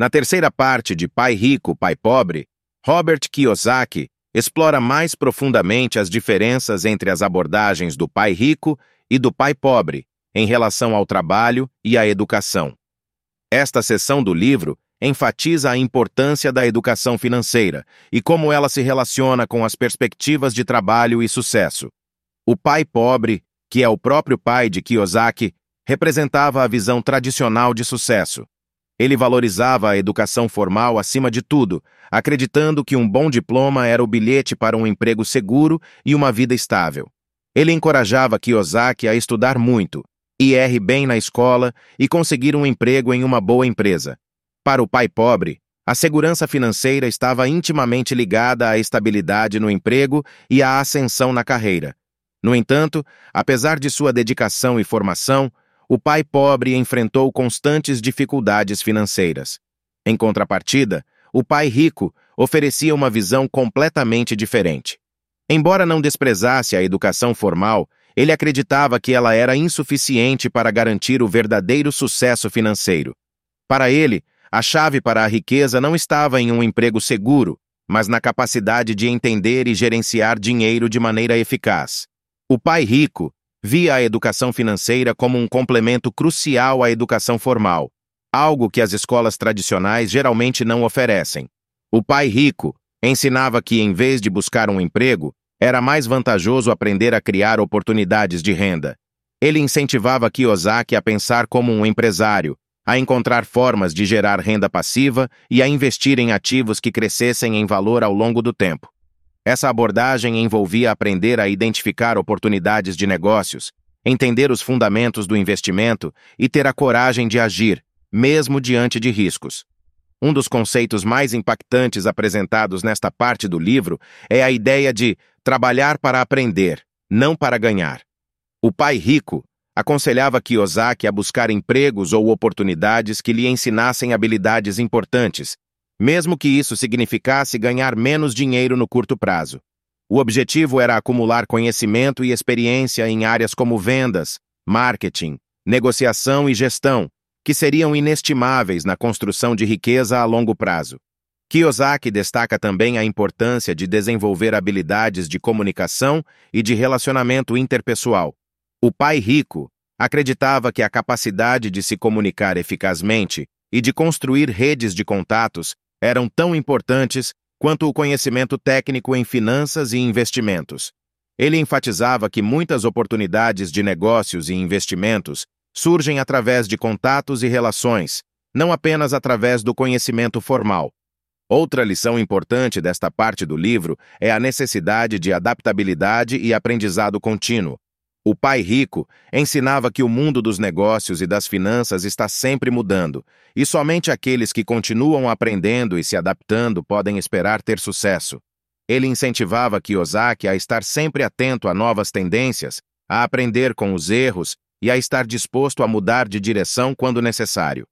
Na terceira parte de Pai Rico, Pai Pobre, Robert Kiyosaki explora mais profundamente as diferenças entre as abordagens do pai rico e do pai pobre em relação ao trabalho e à educação. Esta seção do livro enfatiza a importância da educação financeira e como ela se relaciona com as perspectivas de trabalho e sucesso. O pai pobre, que é o próprio pai de Kiyosaki, representava a visão tradicional de sucesso. Ele valorizava a educação formal acima de tudo, acreditando que um bom diploma era o bilhete para um emprego seguro e uma vida estável. Ele encorajava Kiyosaki a estudar muito, ir bem na escola e conseguir um emprego em uma boa empresa. Para o pai pobre, a segurança financeira estava intimamente ligada à estabilidade no emprego e à ascensão na carreira. No entanto, apesar de sua dedicação e formação, o pai pobre enfrentou constantes dificuldades financeiras. Em contrapartida, o pai rico oferecia uma visão completamente diferente. Embora não desprezasse a educação formal, ele acreditava que ela era insuficiente para garantir o verdadeiro sucesso financeiro. Para ele, a chave para a riqueza não estava em um emprego seguro, mas na capacidade de entender e gerenciar dinheiro de maneira eficaz. O pai rico via a educação financeira como um complemento crucial à educação formal, algo que as escolas tradicionais geralmente não oferecem. O pai rico ensinava que, em vez de buscar um emprego, era mais vantajoso aprender a criar oportunidades de renda. Ele incentivava Kiyosaki a pensar como um empresário, a encontrar formas de gerar renda passiva e a investir em ativos que crescessem em valor ao longo do tempo. Essa abordagem envolvia aprender a identificar oportunidades de negócios, entender os fundamentos do investimento e ter a coragem de agir, mesmo diante de riscos. Um dos conceitos mais impactantes apresentados nesta parte do livro é a ideia de trabalhar para aprender, não para ganhar. O pai rico aconselhava Kiyosaki a buscar empregos ou oportunidades que lhe ensinassem habilidades importantes, mesmo que isso significasse ganhar menos dinheiro no curto prazo. O objetivo era acumular conhecimento e experiência em áreas como vendas, marketing, negociação e gestão, que seriam inestimáveis na construção de riqueza a longo prazo. Kiyosaki destaca também a importância de desenvolver habilidades de comunicação e de relacionamento interpessoal, o pai rico acreditava que a capacidade de se comunicar eficazmente e de construir redes de contatos eram tão importantes quanto o conhecimento técnico em finanças e investimentos. Ele enfatizava que muitas oportunidades de negócios e investimentos surgem através de contatos e relações, não apenas através do conhecimento formal. Outra lição importante desta parte do livro é a necessidade de adaptabilidade e aprendizado contínuo. O pai rico ensinava que o mundo dos negócios e das finanças está sempre mudando, e somente aqueles que continuam aprendendo e se adaptando podem esperar ter sucesso. Ele incentivava Kiyosaki a estar sempre atento a novas tendências, a aprender com os erros e a estar disposto a mudar de direção quando necessário.